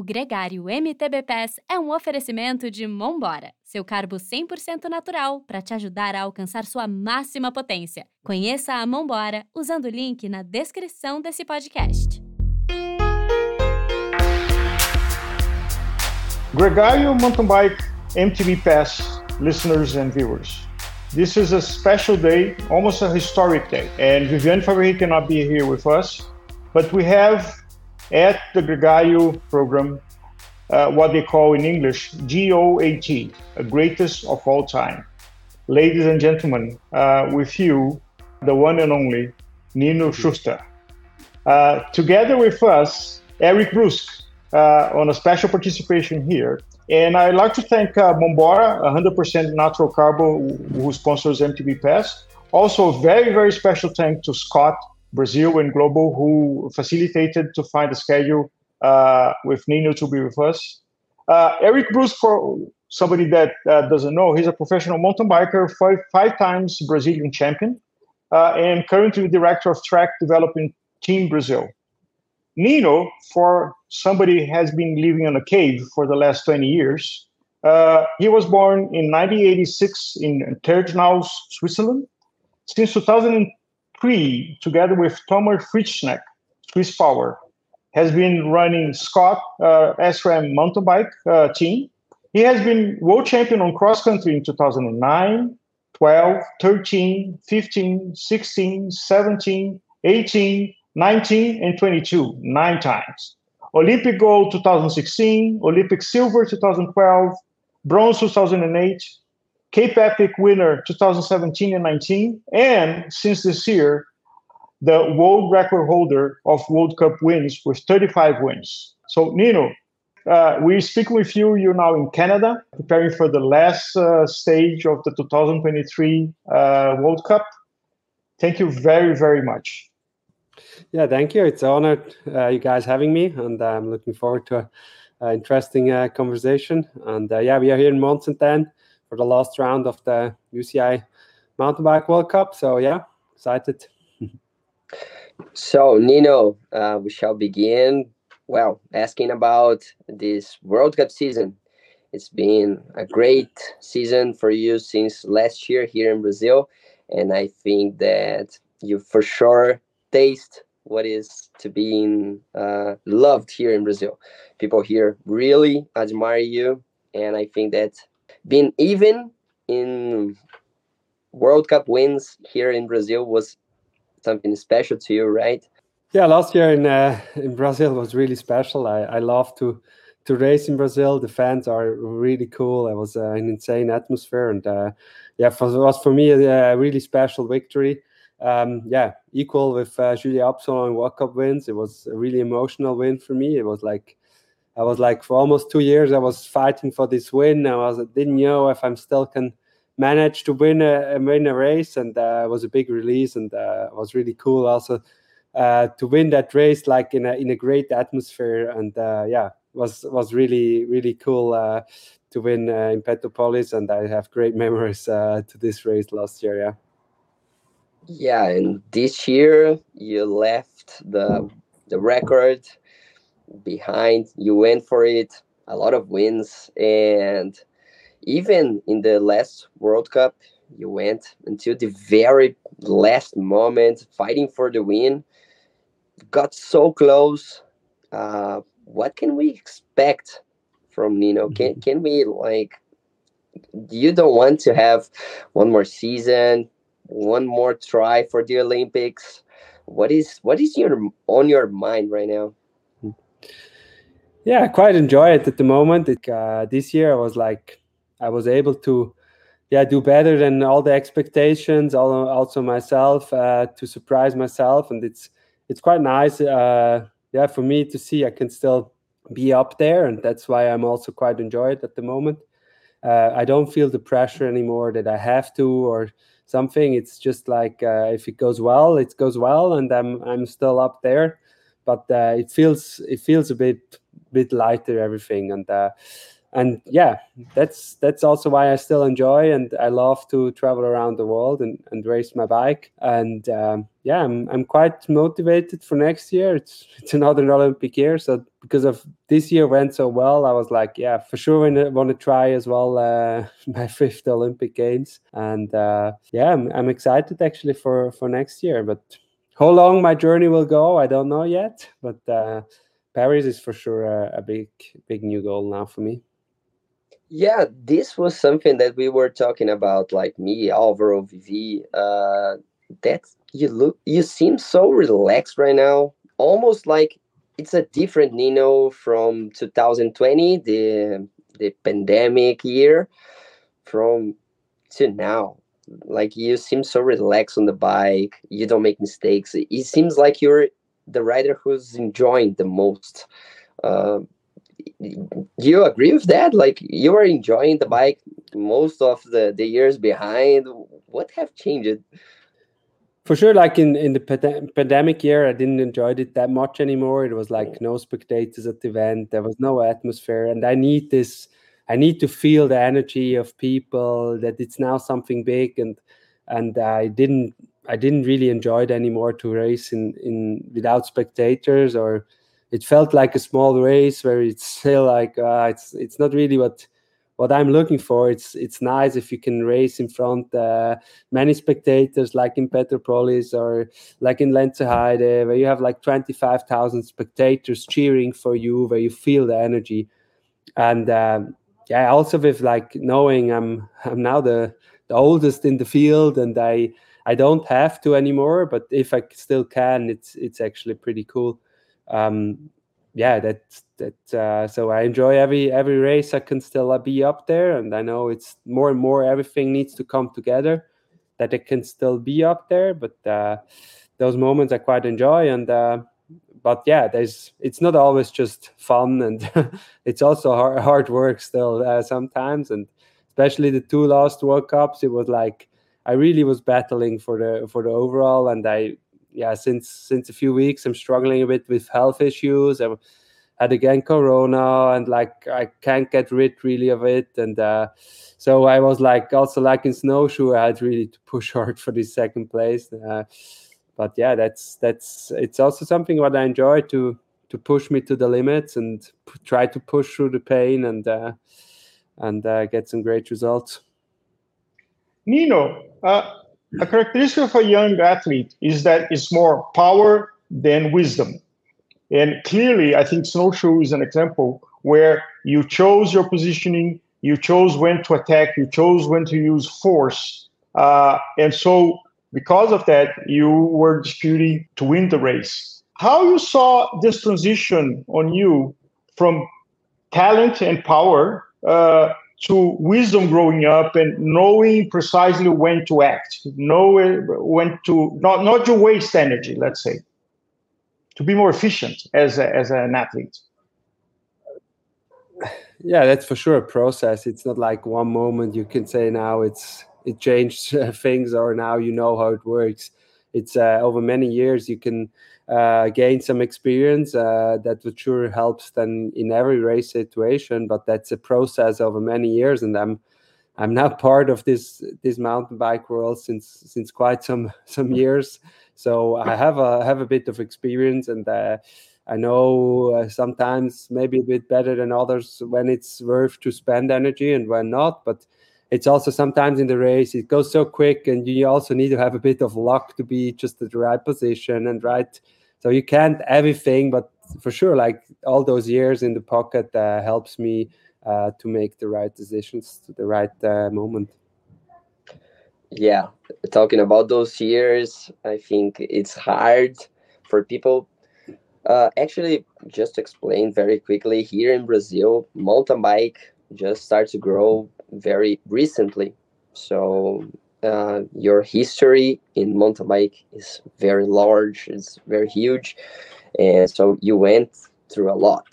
O Gregário MTB Pass é um oferecimento de Mombora, seu carbo 100% natural para te ajudar a alcançar sua máxima potência. Conheça a Mombora usando o link na descrição desse podcast. Gregário Mountain Bike MTB Pass listeners and viewers. This is a special day, almost a historic day, and Viviane Fabri cannot be here with us, but we have at the Gregário program uh, what they call in English GOAT, a greatest of all time. Ladies and gentlemen, uh, with you, the one and only Nino Schurter. Uh, together with us, Eric Bruske uh, on a special participation here. And I'd like to thank uh, Mombora, 100% natural carbo, who sponsors MTB Pass. Also, very, very special thank to Scott Brazil and Global, who facilitated to find a schedule uh, with Nino to be with us. Uh, Eric Bruske, for somebody that uh, doesn't know, he's a professional mountain biker, five, five times Brazilian champion, uh, and currently director of track development Team Brazil. Nino, for somebody has been living in a cave for the last 20 years, uh, he was born in 1986 in Tersnaus, Switzerland. Since 2000, Cree, together with Thomas Frischknecht, Swiss Power, has been running Scott uh, SRAM mountain bike uh, team. He has been world champion on cross country in 2009, 12, 13, 15, 16, 17, 18, 19, and 22, nine times. Olympic gold 2016, Olympic silver 2012, bronze 2008, Cape Epic winner 2017 and 19, and since this year, the world record holder of World Cup wins with 35 wins. So, Nino, uh, we speak with you. You're now in Canada, preparing for the last uh, stage of the 2023 uh, World Cup. Thank you very, very much. Yeah, thank you. It's an honor uh, you guys having me, and I'm looking forward to an interesting uh, conversation. And uh, yeah, we are here in Monson for the last round of the UCI Mountain Bike World Cup. So yeah, excited. so Nino, uh, we shall begin. Well, asking about this World Cup season. It's been a great season for you since last year here in Brazil, and I think that you for sure taste what is to being uh, loved here in Brazil. People here really admire you, and I think that being even in World Cup wins here in Brazil was something special to you, right? Yeah, last year in uh, in Brazil was really special. I, I love to to race in Brazil. The fans are really cool. It was uh, an insane atmosphere, and uh, yeah, for, it was for me a, a really special victory. Um, yeah, equal with uh, Julien Absalon and World Cup wins. It was a really emotional win for me. It was like I was like for almost two years I was fighting for this win. I was didn't know if I'm still can manage to win a win a race, and uh, it was a big release and uh, it was really cool also uh, to win that race like in a in a great atmosphere and uh, yeah was was really really cool uh, to win uh, in Petropolis and I have great memories to this race last year. Yeah. Yeah, and this year you left the the record behind. You went for it, a lot of wins, and even in the last World Cup, you went until the very last moment, fighting for the win. Got so close. Uh, what can we expect from Nino? Can mm-hmm. can we like? You don't want to have one more season, one more try for the Olympics. What is what is your on your mind right now? Yeah, I quite enjoy it at the moment. It, uh, this year I was like, I was able to, yeah, do better than all the expectations. Also myself uh, to surprise myself, and it's it's quite nice. Uh, yeah, for me to see I can still be up there, and that's why I'm also quite enjoy it at the moment. Uh, I don't feel the pressure anymore that I have to or something. It's just like uh, if it goes well, it goes well, and I'm I'm still up there. But uh, it feels it feels a bit bit lighter everything and uh, and yeah, that's that's also why I still enjoy and I love to travel around the world and, and race my bike. And um, yeah, I'm I'm quite motivated for next year. It's it's another Olympic year, so because of this year went so well, I was like, yeah, for sure, I want to try as well uh, my fifth Olympic Games. And uh, yeah, I'm, I'm excited actually for for next year, but. How long my journey will go, I don't know yet, but uh, Paris is for sure a, a, big, big new goal now for me. Yeah, this was something that we were talking about, like me, Alvaro, Vivi. Uh, that you look, you seem so relaxed right now, almost like it's a different Nino from 2020, the the pandemic year, from to now. Like you seem so relaxed on the bike. You don't make mistakes. It seems like you're the rider who's enjoying the most. Uh, you agree with that like you are enjoying the bike most of the the years behind what have changed for sure like in in the pandemic year i didn't enjoy it that much anymore it was like no spectators at the event there was no atmosphere and i need this i need to feel the energy of people that it's now something big and and i didn't i didn't really enjoy it anymore to race in in without spectators or it felt like a small race where it's still like uh, it's it's not really what what I'm looking for. It's it's nice if you can race in front uh, many spectators, like in Petropolis or like in Lenzerheide, where you have like twenty five thousand spectators cheering for you, where you feel the energy, and um, yeah, also with like knowing I'm I'm now the the oldest in the field, and I I don't have to anymore, but if I still can, it's it's actually pretty cool um, yeah, that that uh, so I enjoy every every race. I can still uh, be up there, and I know it's more and more. Everything needs to come together that it can still be up there. But uh, those moments I quite enjoy, and uh, but yeah, there's it's not always just fun, and it's also hard, hard work still uh, sometimes, and especially the two last World Cups, it was like I really was battling for the for the overall, and I yeah, since since a few weeks, I'm struggling a bit with health issues. I had again Corona, and like I can't get rid really of it. And uh, so I was like, also like in snowshoe, I had really to push hard for this second place. Uh, but yeah, that's that's it's also something what I enjoy to to push me to the limits and p- try to push through the pain and uh, and uh, get some great results. Nino, uh, a characteristic of a young athlete is that it's more power than wisdom. And clearly, I think snowshoe is an example where you chose your positioning, you chose when to attack, you chose when to use force. Uh, and so, because of that, you were disputing to win the race. How you saw this transition on you from talent and power uh, to wisdom growing up and knowing precisely when to act, know when to not not to waste energy, let's say, to be more efficient as a, as an athlete. Yeah, that's for sure a process. It's not like one moment you can say now it's it changed things or now you know how it works. It's uh, over many years you can uh, gain some experience uh, that would sure helps then in every race situation but that's a process over many years and i'm i'm now part of this this mountain bike world since since quite some some years so i have a have a bit of experience and uh, i know uh, sometimes maybe a bit better than others when it's worth to spend energy and when not but it's also sometimes in the race it goes so quick and you also need to have a bit of luck to be just at the right position and right. So you can't everything but for sure like all those years in the pocket uh, helps me uh, to make the right decisions to the right uh, moment. Yeah talking about those years i think it's hard for people uh, actually just explain very quickly here in brazil mountain bike just start to grow very recently so uh, your history in mountain bike is very large, it's very huge, and so you went through a lot.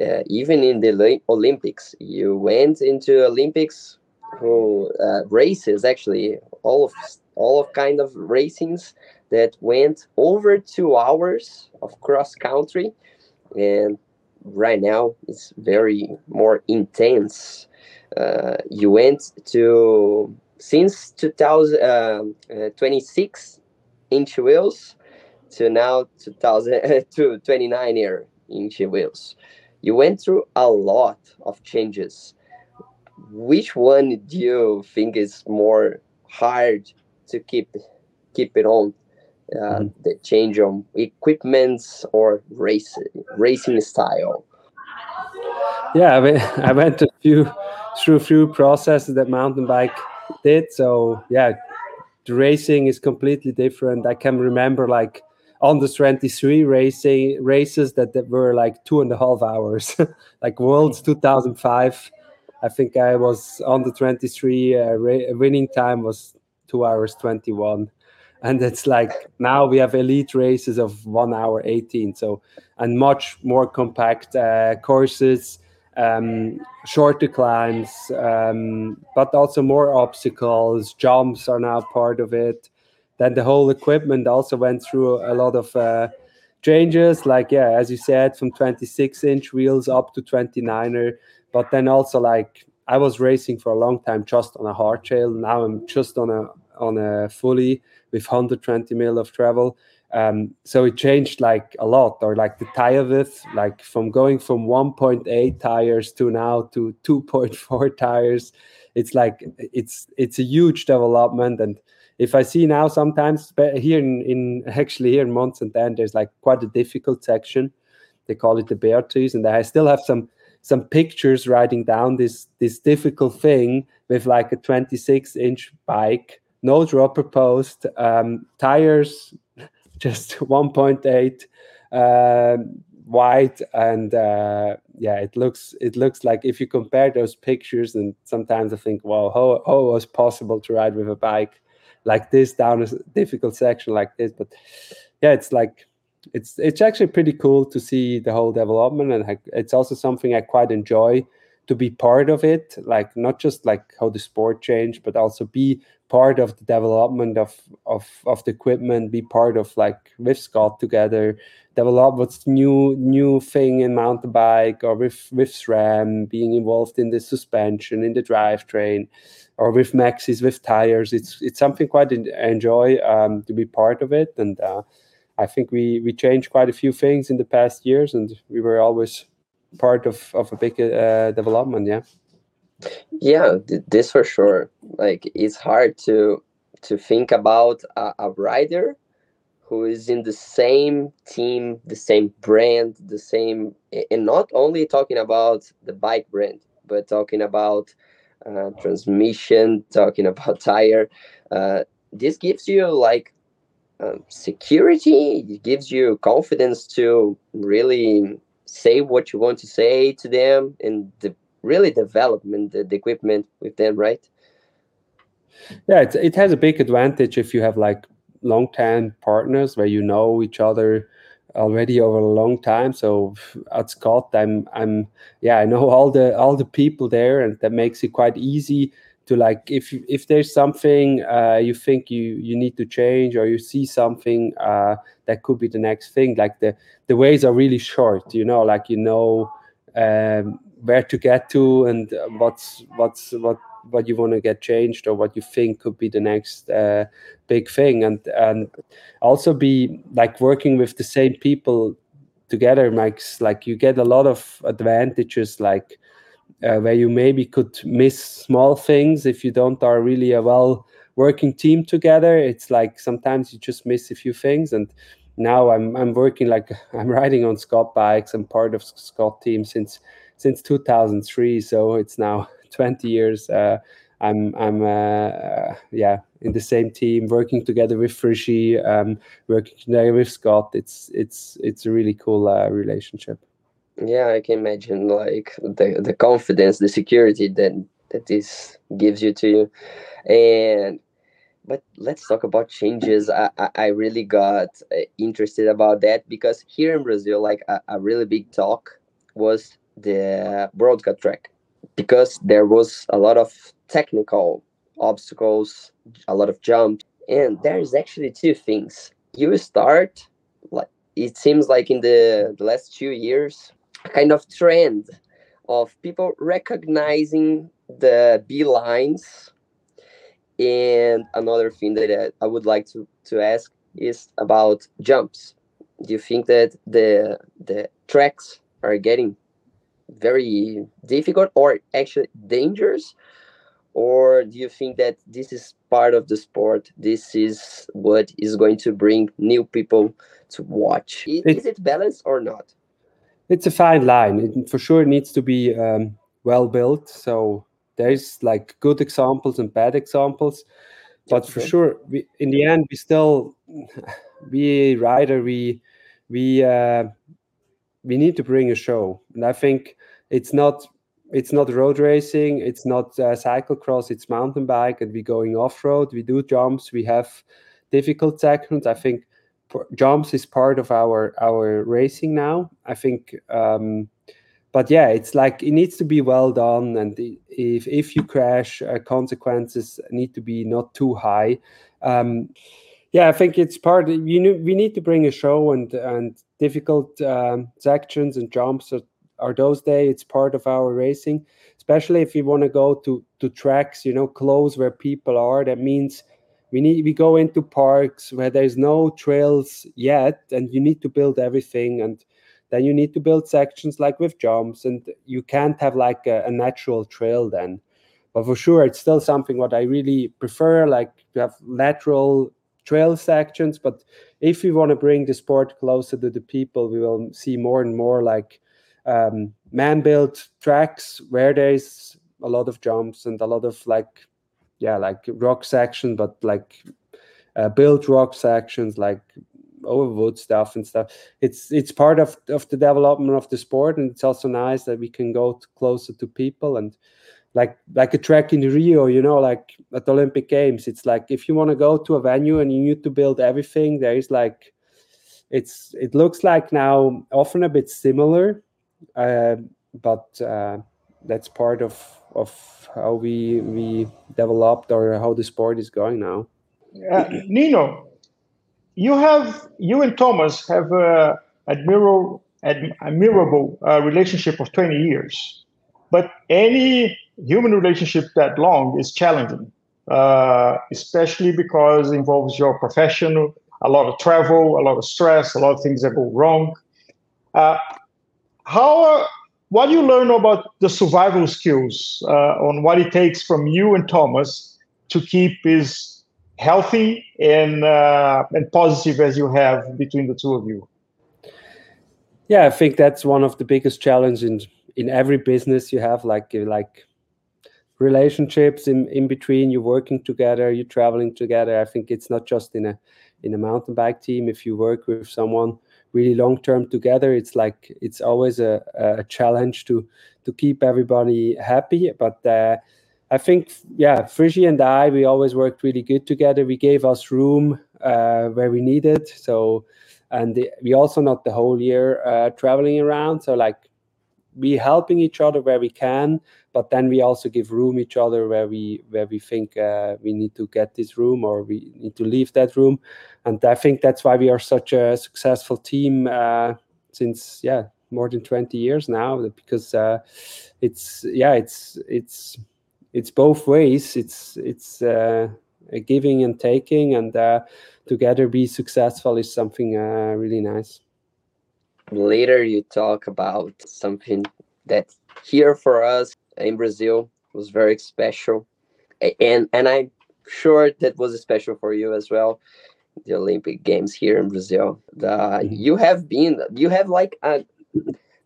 Uh, even in the Olympics, you went into Olympics who uh, races actually all of all of kind of racings that went over two hours of cross country, and right now it's very more intense. Uh, you went to since 2026 uh, inch wheels to now 2000 to 29 year inch wheels. You went through a lot of changes. Which one do you think is more hard to keep keep it on? Uh, mm-hmm. The change of equipments or race racing style. Yeah, I, mean, I went a few through few processes that mountain bike did. So yeah, the racing is completely different. I can remember like on the 23 racing races that, that were like two and a half hours, like Worlds 2005. I think I was on the 23 uh, winning time was two hours 21 and it's like now we have elite races of one hour 18 so and much more compact uh, courses um, shorter climbs um, but also more obstacles. Jumps are now part of it. Then the whole equipment also went through a lot of uh, changes. Like yeah as you said from 26 inch wheels up to 29er but then also like i was racing for a long time just on a hardtail now i'm just on a on a fully with 120 mil of travel um, so it changed like a lot or like the tire width like from going from 1.8 tires to now to 2.4 tires it's like it's it's a huge development and if I see now sometimes here in, in actually here in Mons and then there's like quite a difficult section. They call it the Beatrice, and I still have some some pictures writing down this this difficult thing with like a 26 inch bike, no dropper post, um, tires just 1.8 uh, wide, and uh, yeah, it looks it looks like if you compare those pictures, and sometimes I think, wow, how how was possible to ride with a bike like this down a difficult section like this. But yeah, it's like it's it's actually pretty cool to see the whole development, and it's also something I quite enjoy to be part of it. Like not just like how the sport changed, but also be part of the development of of of the equipment. Be part of like with Scott together develop what's new new thing in mountain bike or with with SRAM, being involved in the suspension, in the drivetrain or with Maxxis with tires it's it's something quite enjoy um, to be part of it and uh, i think we we changed quite a few things in the past years and we were always part of of a big uh, development yeah yeah this for sure like it's hard to to think about a, a rider who is in the same team the same brand the same and not only talking about the bike brand but talking about uh, transmission, talking about tire. Uh, this gives you like um, security. It gives you confidence to really say what you want to say to them and the, really development the, the equipment with them, right? Yeah, it, it has a big advantage if you have like long-term partners where you know each other already over a long time. So at Scott, I'm I'm yeah, I know all the all the people there, and that makes it quite easy to like if if there's something uh, you think you you need to change or you see something uh, that could be the next thing. Like the the ways are really short, you know, like you know um, where to get to and what's what's what what you want to get changed or what you think could be the next uh, big thing and and also be like working with the same people together makes like you get a lot of advantages like uh, where you maybe could miss small things if you don't are really a well working team together it's like sometimes you just miss a few things and now i'm i'm working like i'm riding on scott bikes i'm part of scott team since since 2003 so it's now 20 years. Uh, I'm I'm uh, yeah in the same team, working together with Frischi, um, working together with Scott. It's it's it's a really cool uh, relationship. Yeah, I can imagine like the the confidence, the security that that this gives you to you, and but let's talk about changes. I, I, I really got uh, interested about that because here in Brazil, like a, a really big talk was the Cup track because there was a lot of technical obstacles, a lot of jumps, and there is actually two things. You start like it seems like in the, the last two years kind of trend of people recognizing the B lines. And another thing that I would like to, to ask is about jumps. Do you think that the the tracks are getting very difficult or actually dangerous? Or do you think that this is part of the sport? This is what is going to bring new people to watch. Is, it, is it balanced or not? It's a fine line. It for sure needs to be um, well built. So there's like good examples and bad examples, but okay. for sure, we, in the end, we still we rider we we uh, we need to bring a show, and I think it's not it's not road racing, it's not uh, cyclocross, it's mountain bike, and we're going off road. We do jumps, we have difficult sections. I think jumps is part of our our racing now. I think, um, but yeah, it's like it needs to be well done, and if if you crash, uh, consequences need to be not too high. Um, yeah, I think it's part. You know, we need to bring a show and and difficult um, sections and jumps are, are those days. It's part of our racing, especially if you want to go to to tracks, you know, close where people are. That means we need we go into parks where there's no trails yet and you need to build everything and then you need to build sections like with jumps and you can't have like a, a natural trail then. But for sure it's still something what i really prefer like to have natural trail sections. But if we want to bring the sport closer to the people we will see more and more like um, man-built tracks where there's a lot of jumps and a lot of like yeah like rock section but like uh, built rock sections like overwood stuff and stuff. It's it's part of of the development of the sport and it's also nice that we can go closer to people and like like a track in rio you know like at the olympic games. It's like if you want to go to a venue and you need to build everything there is like it's it looks like now often a bit similar uh, but uh, that's part of of how we we developed or how the sport is going now. Uh, Nino, you have you and Thomas have a admirable admirable uh, relationship of twenty years, but any human relationship that long is challenging, uh, especially because it involves your profession, a lot of travel, a lot of stress, a lot of things that go wrong. Uh, how what do you learn about the survival skills uh, on what it takes from you and Thomas to keep as healthy and uh, and positive as you have between the two of you? Yeah, I think that's one of the biggest challenges in in every business you have, like like relationships in in between. You're working together, you're traveling together. I think it's not just in a in a mountain bike team. If you work with someone really long term together. It's like it's always a, a challenge to to keep everybody happy but uh, i think yeah Frischi and i we always worked really good together. We gave us room uh, where we needed. So and the, we also not the whole year uh, traveling around. So like we helping each other where we can but then we also give room each other where we where we think uh, we need to get this room or we need to leave that room. And i think that's why we are such a successful team uh, since yeah more than 20 years now because uh, it's yeah it's it's it's both ways. It's it's uh, giving and taking and uh, together be successful is something uh, really nice later you talk about something that here for us in Brazil was very special, and and I'm sure that was special for you as well. The Olympic Games here in Brazil. The mm-hmm. you have been you have like a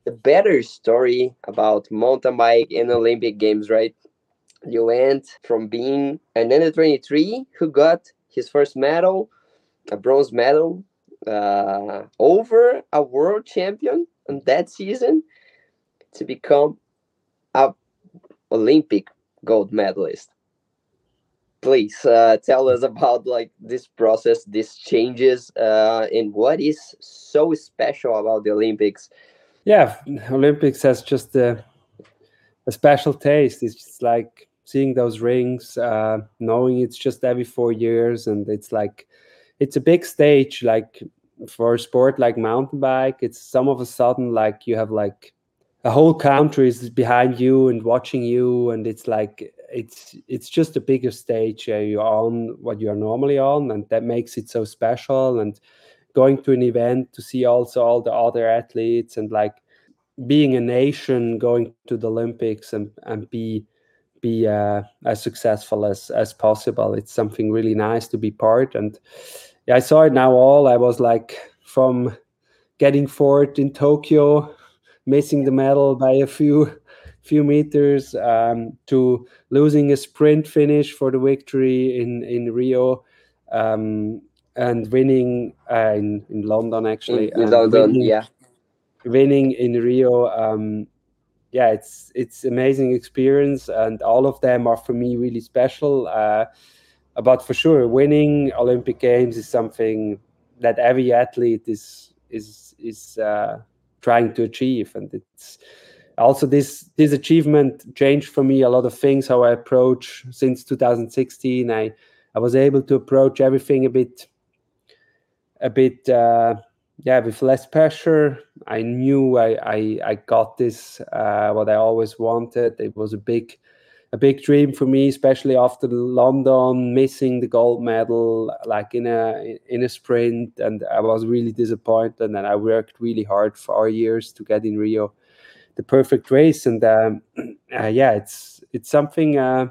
the better story about mountain bike and Olympic Games, right? You went from being an under 23 who got his first medal, a bronze medal, uh, over a world champion in that season to become a Olympic gold medalist. Please uh, tell us about like this process, these changes, uh, and what is so special about the Olympics. Yeah, Olympics has just a, a special taste. It's just like seeing those rings, uh, knowing it's just every four years, and it's like it's a big stage. Like for a sport like mountain bike, it's some of a sudden like you have like a whole country is behind you and watching you and it's like it's it's just a bigger stage you're on what you're normally on and that makes it so special. And going to an event to see also all the other athletes and like being a nation going to the olympics and and be be uh, as successful as as possible it's something really nice to be part. And yeah i saw it now all i was like from getting fourth in tokyo missing the medal by a few few meters um, to losing a sprint finish for the victory in in Rio um, and winning uh, in in London actually. In, in London, winning, yeah. Winning in Rio, um, yeah, it's it's amazing experience, and all of them are for me really special. Uh, but for sure, winning Olympic Games is something that every athlete is is is uh, trying to achieve. And it's also this this achievement changed for me a lot of things how i approach since 2016 i i was able to approach everything a bit a bit uh, yeah with less pressure. I knew i i, I got this uh, what i always wanted. It was a big a big dream for me, especially after London, missing the gold medal, like in a in a sprint, and I was really disappointed. And I worked really hard for years to get in Rio the perfect race. And um, uh, yeah, it's it's something uh,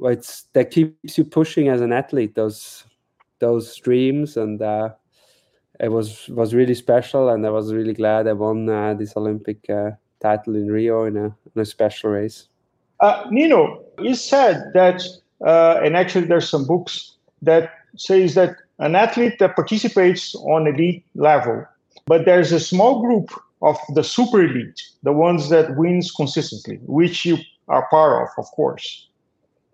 it's that keeps you pushing as an athlete. Those those dreams, and uh, it was was really special. And I was really glad I won uh, this Olympic uh, title in Rio in a in a special race. Uh, Nino, you said that, uh, and actually there's some books that says that an athlete that participates on elite level, but there's a small group of the super elite, the ones that wins consistently, which you are part of, of course.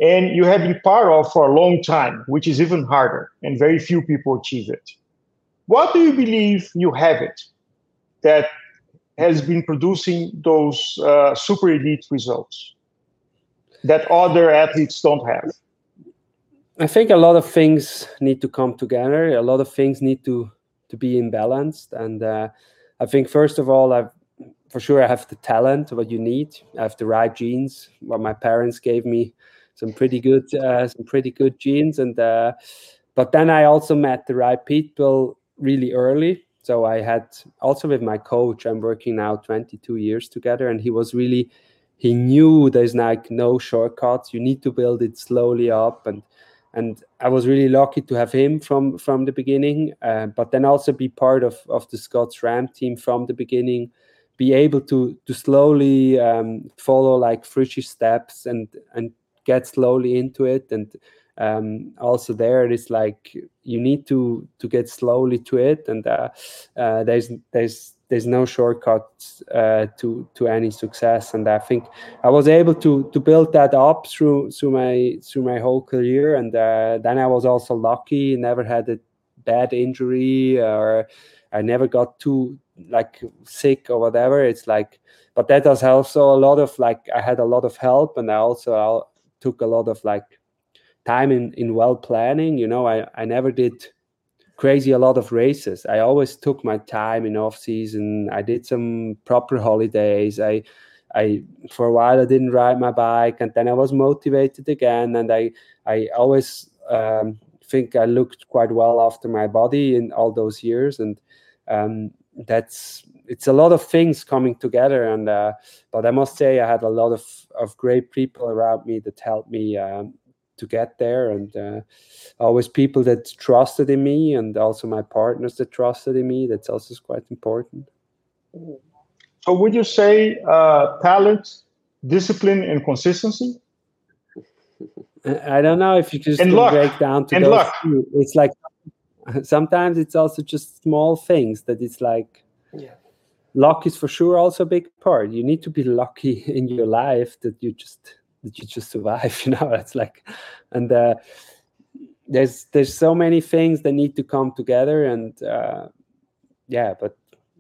And you have been part of for a long time, which is even harder, and very few people achieve it. What do you believe you have it that has been producing those uh, super elite results? That other athletes don't have? I think a lot of things need to come together. A lot of things need to to be imbalanced, and uh, I think first of all, I've for sure I have the talent, what you need. I have the right genes. What my parents gave me, some pretty good, uh, some pretty good genes, and uh, but then I also met the right people really early. So I had also with my coach. I'm working now 22 years together, and he was really he knew there's like no shortcuts. You need to build it slowly up, and and I was really lucky to have him from from the beginning, uh, but then also be part of of the Scott SRAM team from the beginning, be able to to slowly um, follow like Frisch's steps and and get slowly into it. And um, also there it is like you need to to get slowly to it. And uh, uh, there's there's there's no shortcut uh, to to any success. And i think i was able to to build that up through through my through my whole career. And uh, then i was also lucky never had a bad injury or i never got too like sick or whatever. It's like but that does also a lot of like i had a lot of help. And i also took a lot of like time in in well planning. You know i i never did crazy a lot of races. I always took my time in off season. I did some proper holidays. I I for a while I didn't ride my bike, and then I was motivated again. And I I always um, think I looked quite well after my body in all those years, and um, that's it's a lot of things coming together. And uh, but I must say I had a lot of of great people around me that helped me um, to get there. And uh, always people that trusted in me and also my partners that trusted in me that's also quite important. So would you say uh, talent discipline and consistency? I don't know if you just and break down to and those luck. two. It's like sometimes it's also just small things that it's like yeah. luck is for sure also a big part. You need to be lucky in your life that you just that you just survive you know? It's like and uh, there's there's so many things that need to come together and uh, yeah but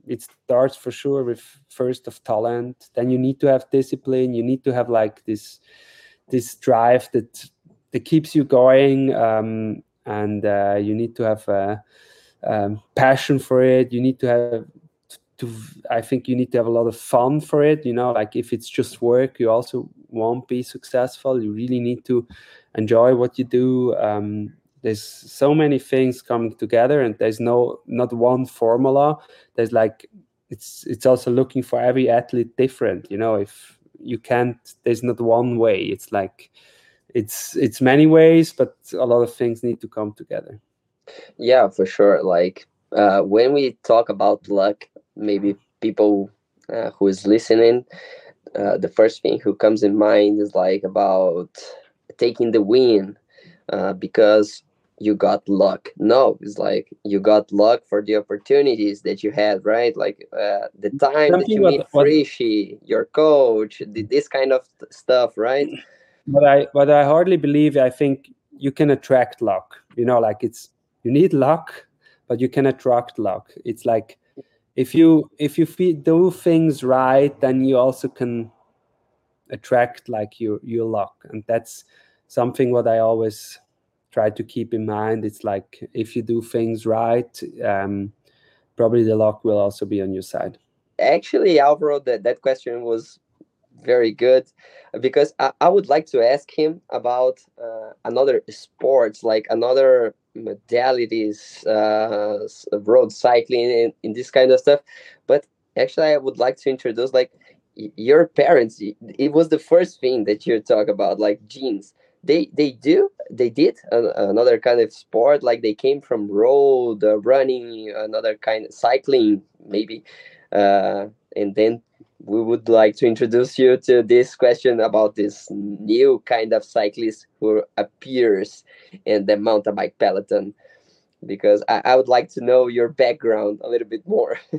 it starts for sure with first of talent. Then you need to have discipline. You need to have like this this drive that that keeps you going um, and uh, you need to have a, um, passion for it. You need to have to i think you need to have a lot of fun for it you know like if it's just work you also won't be successful. You really need to enjoy what you do. Um, there's so many things coming together and there's no not one formula. There's like it's it's also looking for every athlete different you know if you can't there's not one way. It's like it's it's many ways but a lot of things need to come together. Yeah for sure. Like uh, when we talk about luck maybe people uh, who is listening uh, the first thing who comes in mind is like about taking the win uh, because you got luck. No, it's like you got luck for the opportunities that you had, right? Like uh, the time Something that you meet Frischie, your coach, this kind of stuff, right? But I, but I hardly believe. I think you can attract luck. You know, like it's you need luck, but you can attract luck. It's like if you if you do things right, then you also can attract like your your luck, and that's something what I always try to keep in mind. It's like if you do things right, um, probably the luck will also be on your side. Actually, Alvaro, that, that question was very good because I, I would like to ask him about uh, another sports, like another modalities, uh, road cycling, and, and this kind of stuff. But actually, I would like to introduce like your parents. It was the first thing that you talk about, like genes they they do they did another kind of sport like they came from road uh, running another kind of cycling maybe uh, and then we would like to introduce you to this question about this new kind of cyclist who appears in the mountain bike peloton. Because I, I would like to know your background a little bit more.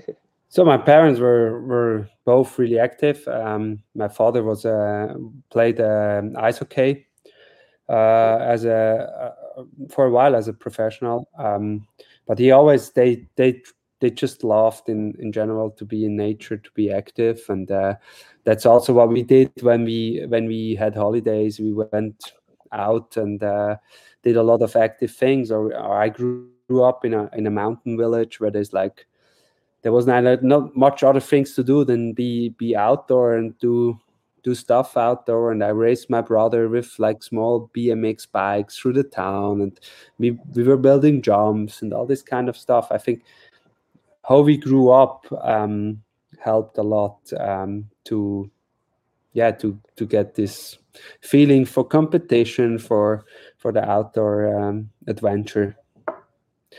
So my parents were were both really active. Um, my father was uh, played uh, ice hockey uh, as a uh, for a while as a professional. Um, but he always they they they just loved in in general to be in nature, to be active, and uh, that's also what we did when we when we had holidays. We went out and uh, did a lot of active things. Or, or, I grew up in a in a mountain village where there's like there was not, not much other things to do than be be outdoor and do do stuff outdoor and I raced my brother with like small BMX bikes through the town and we, we were building jumps and all this kind of stuff. I think how we grew up um, helped a lot um, to yeah to to get this feeling for competition for for the outdoor um, adventure.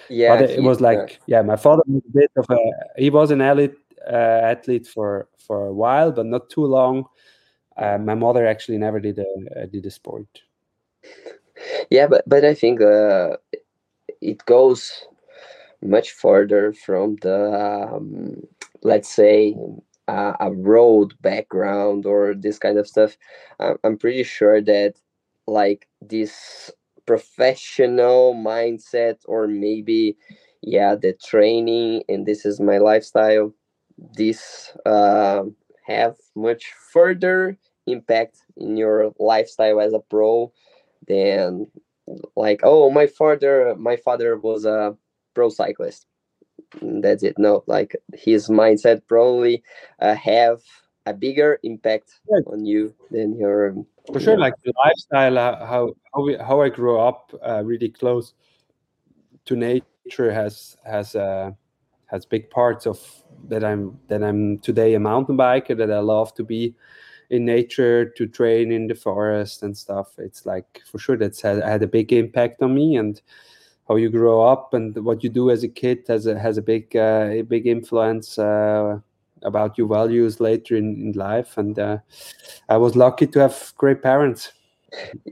Yeah but it, was like yeah my father was a bit of a he was an elite uh, athlete for for a while but not too long. Uh, my mother actually never did a did a sport. Yeah, but but I think uh, it goes much further from the um, let's say uh, a road background or this kind of stuff. I'm pretty sure that like this professional mindset or maybe yeah the training and this is my lifestyle this uh, have much further impact in your lifestyle as a pro than like oh my father my father was a pro cyclist. That's it. No like his mindset probably uh, have a bigger impact on you than your for sure like the lifestyle uh, how how, we, how i grew up uh, really close to nature has has uh has big parts of that I'm that I'm today a mountain biker that I love to be in nature to train in the forest and stuff. It's like for sure that's had, had a big impact on me and how you grow up and what you do as a kid has a has a big uh, a big influence uh, about your values later in, in life. And uh, I was lucky to have great parents.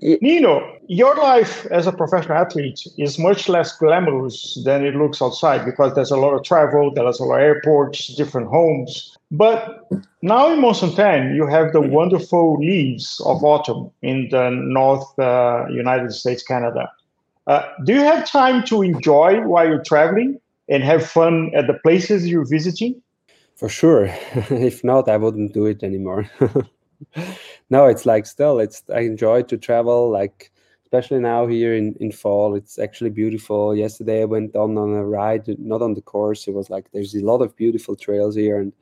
Nino, your life as a professional athlete is much less glamorous than it looks outside because there's a lot of travel, there's a lot of airports, different homes. But now in Mont-Sainte-Anne, you have the wonderful leaves of autumn in the North uh, United States, Canada. Uh, do you have time to enjoy while you're traveling and have fun at the places you're visiting? For sure. if not, I wouldn't do it anymore. no, it's like still, it's I enjoy to travel, like especially now here in, in fall. It's actually beautiful. Yesterday I went on on a ride, not on the course. It was like there's a lot of beautiful trails here, and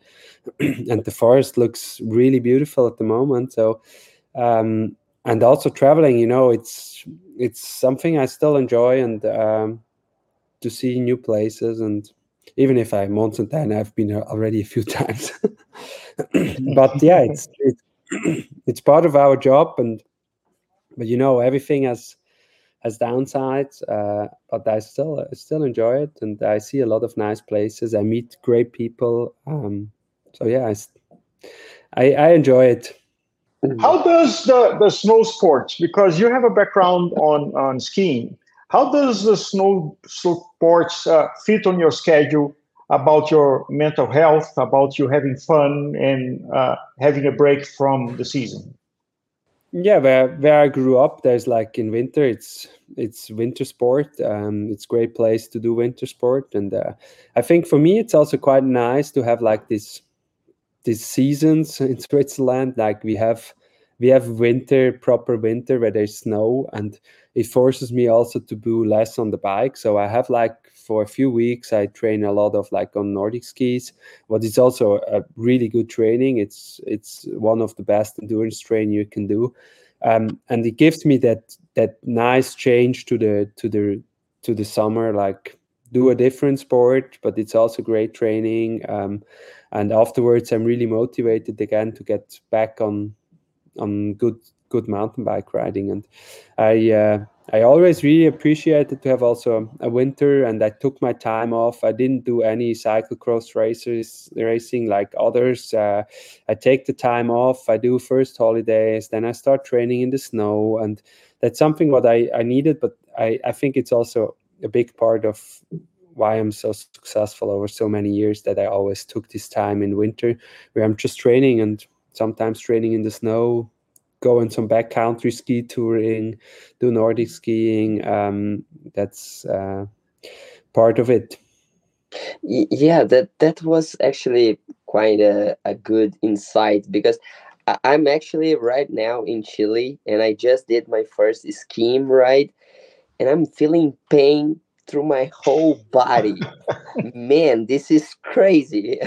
and the forest looks really beautiful at the moment. So, um, and also traveling, you know, it's it's something I still enjoy, and um, to see new places and even if I'm mountain I've been already a few times. but yeah, it's, it's it's part of our job, and but you know everything has has downsides. Uh, but I still I still enjoy it, and I see a lot of nice places. I meet great people. Um, so yeah, I, I, I enjoy it. How does the, the snow sports, because you have a background on, on skiing, how does the snow sports uh, fit on your schedule about your mental health, about you having fun and uh, having a break from the season? Yeah, where where I grew up, there's like in winter, it's it's winter sport. Um, it's great place to do winter sport, and uh, I think for me, it's also quite nice to have like this these seasons in Switzerland. Like we have we have winter, proper winter where there's snow, and it forces me also to do less on the bike. So I have like for a few weeks I train a lot of like on Nordic skis, but it's also a really good training. It's it's one of the best endurance training you can do, um, and it gives me that that nice change to the to the to the summer like do a different sport but it's also great training um, and afterwards i'm really motivated again to get back on on good good mountain bike riding. And i uh, i always really appreciated to have also a winter and i took my time off. I didn't do any cyclocross races racing like others. Uh, i take the time off. I do first holidays. Then i start training in the snow. And that's something what i i needed but i i think it's also a big part of why i'm so successful over so many years that i always took this time in winter where i'm just training and sometimes training in the snow, going some backcountry ski touring, do Nordic skiing. Um, that's uh, part of it. Yeah, that that was actually quite a, a good insight because I'm actually right now in Chile and I just did my first skiing ride and I'm feeling pain through my whole body. Man, this is crazy.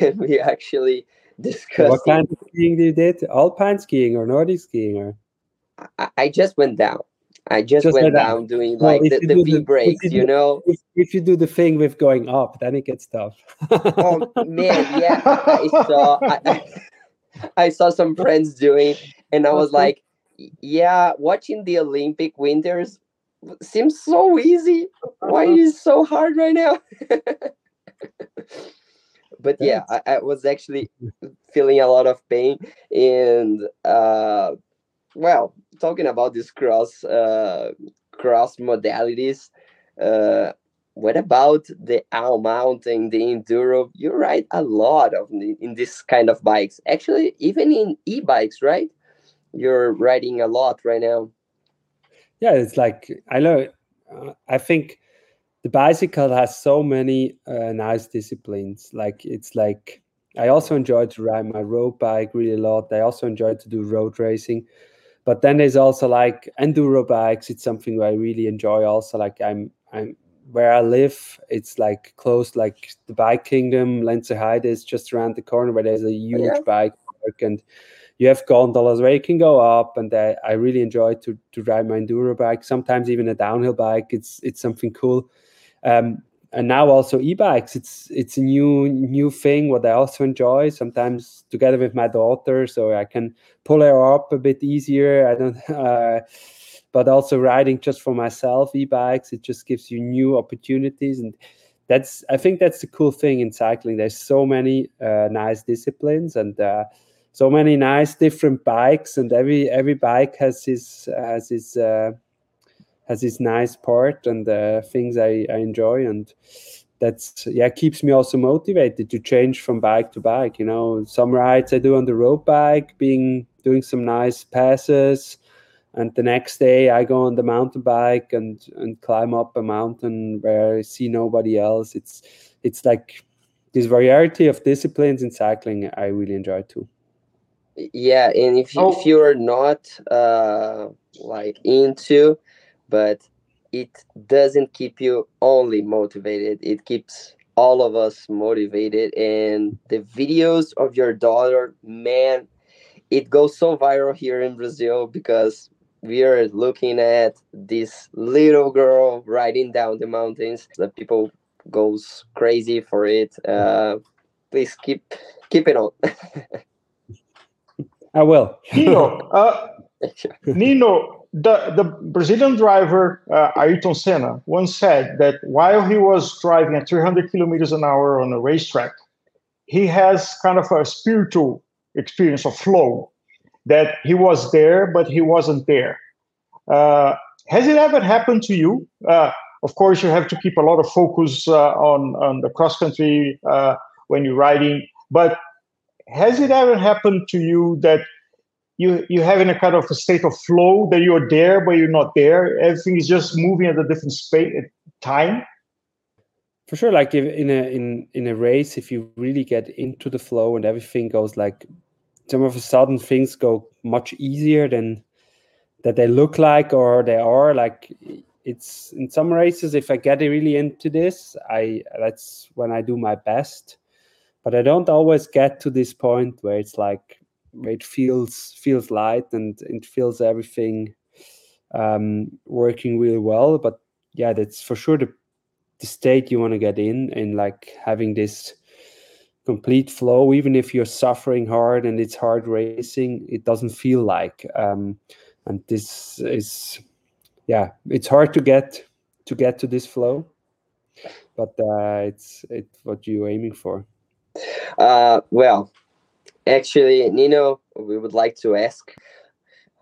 and we actually discussed. What kind of skiing you did? Alpine skiing or Nordic skiing? Or? I, I just went down. I just, just went down, doing like the, the V breaks, you, you, know. If, if, you do the thing with going up, then it gets tough. oh man, yeah, I, I saw. I, I, saw some friends doing, and I was like, yeah, watching the Olympic winters seems so easy. Why is it so hard right now? but yeah, I, I, was actually feeling a lot of pain. And uh, well, talking about these cross uh, cross modalities, uh, what about the All Mountain, the Enduro? You ride a lot of in this kind of bikes. Actually, even in e-bikes, right? You're riding a lot right now. Yeah, it's like I know. Uh, I think the bicycle has so many uh, nice disciplines. Like it's like I also enjoy to ride my road bike really a lot. I also enjoy to do road racing. But then there's also like enduro bikes. It's something I really enjoy. Also, like I'm I'm where I live. It's like close, like the bike kingdom. Lenzerheide is just around the corner where there's a huge yeah. bike park and you have gondolas where you can go up and I, I really enjoy to to ride my enduro bike sometimes even a downhill bike. It's it's something cool. Um, and now also e-bikes. It's it's a new new thing what i also enjoy sometimes together with my daughter. So i can pull her up a bit easier. I don't uh, but also riding just for myself e-bikes it just gives you new opportunities. And that's i think that's the cool thing in cycling. There's so many uh, nice disciplines. And uh, so many nice different bikes and every every bike has his has his uh, has this nice part and uh, things I, I enjoy and that's yeah keeps me also motivated to change from bike to bike you know. Some rides i do on the road bike being doing some nice passes and the next day i go on the mountain bike and and climb up a mountain where i see nobody else. It's it's like this variety of disciplines in cycling i really enjoy too Yeah, and if you, oh. if you're not uh, like into, but it doesn't keep you only motivated. It keeps all of us motivated. And the videos of your daughter, man, it goes so viral here in Brazil because we are looking at this little girl riding down the mountains. The people goes crazy for it. Uh, please keep keep it on. I will. Nino, uh, Nino, the, the Brazilian driver uh, Ayrton Senna once said that while he was driving at 300 kilometers an hour on a racetrack, he has kind of a spiritual experience of flow that he was there, but he wasn't there. Uh, has it ever happened to you? Uh, of course, you have to keep a lot of focus uh, on, on the cross country uh, when you're riding, but has it ever happened to you that you you have in a kind of a state of flow that you're there but you're not there? Everything is just moving at a different space time? For sure like if in a in in a race if you really get into the flow and everything goes like some of a sudden things go much easier than that they look like or they are like it's in some races if i get really into this i that's when i do my best but i don't always get to this point where it's like where it feels feels light and it feels everything um, working really well. But yeah, that's for sure the the state you want to get in and like having this complete flow. Even if you're suffering hard and it's hard racing it doesn't feel like um, and this is yeah it's hard to get to get to this flow. But uh, it's it's what you're aiming for uh, well Actually, Nino, we would like to ask,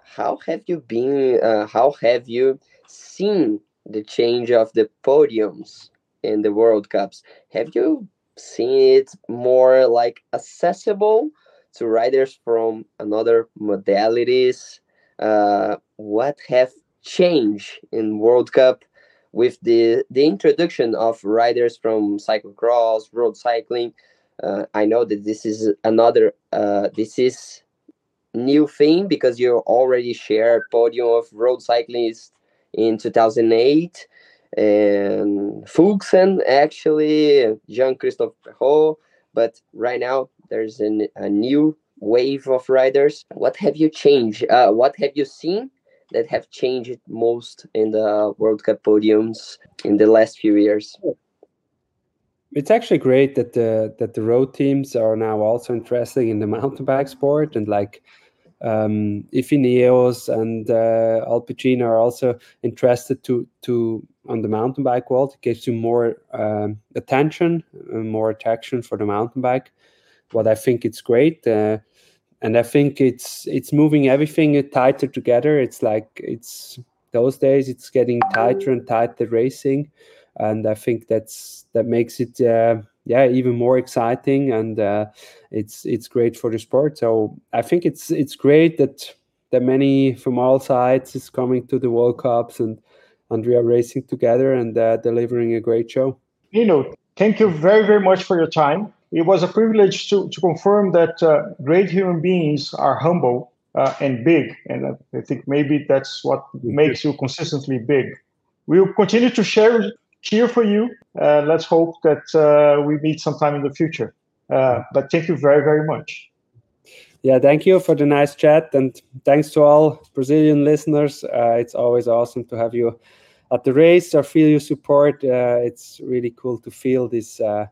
how have you been? Uh, how have you seen the change of the podiums in the World Cups? Have you seen it more like accessible to riders from another modalities? Uh, what have changed in World Cup with the the introduction of riders from cyclocross, road cycling? Uh, I know that this is another uh, this is new thing because you already shared podium of road cyclists in 2008 and Fuglsang actually Jean-Christophe Péraud but right now there's an, a new wave of riders. What have you changed uh, what have you seen that have changed most in the World Cup podiums in the last few years it's actually great that the that the road teams are now also interested in the mountain bike sport and like um, Ineos and uh, Alpecin are also interested to to on the mountain bike world. It gives you more um, attention, uh, more attraction for the mountain bike. What I think it's great, uh, and I think it's it's moving everything tighter together. It's like it's those days it's getting tighter and tighter racing and I think that's that makes it uh, yeah even more exciting and uh, it's it's great for the sport. So I think it's it's great that that many from all sides is coming to the World Cups and and we are racing together and uh, delivering a great show. Nino, thank you very very much for your time. It was a privilege to to confirm that uh, great human beings are humble. Uh, and big, and I think maybe that's what makes you consistently big. We'll continue to share cheer for you. Uh, let's hope that uh, we meet sometime in the future. Uh, but thank you very, very much. Yeah, thank you for the nice chat, and thanks to all Brazilian listeners. Uh, it's always awesome to have you at the race or feel your support. Uh, it's really cool to feel this uh,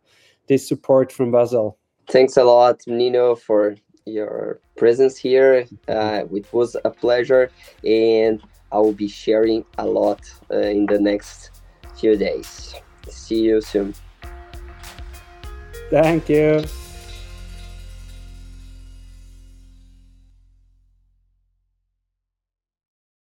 this support from Brazil. Thanks a lot, Nino, for your presence here. it was a pleasure, and I will be sharing a lot in the next few days. See you soon. Thank you.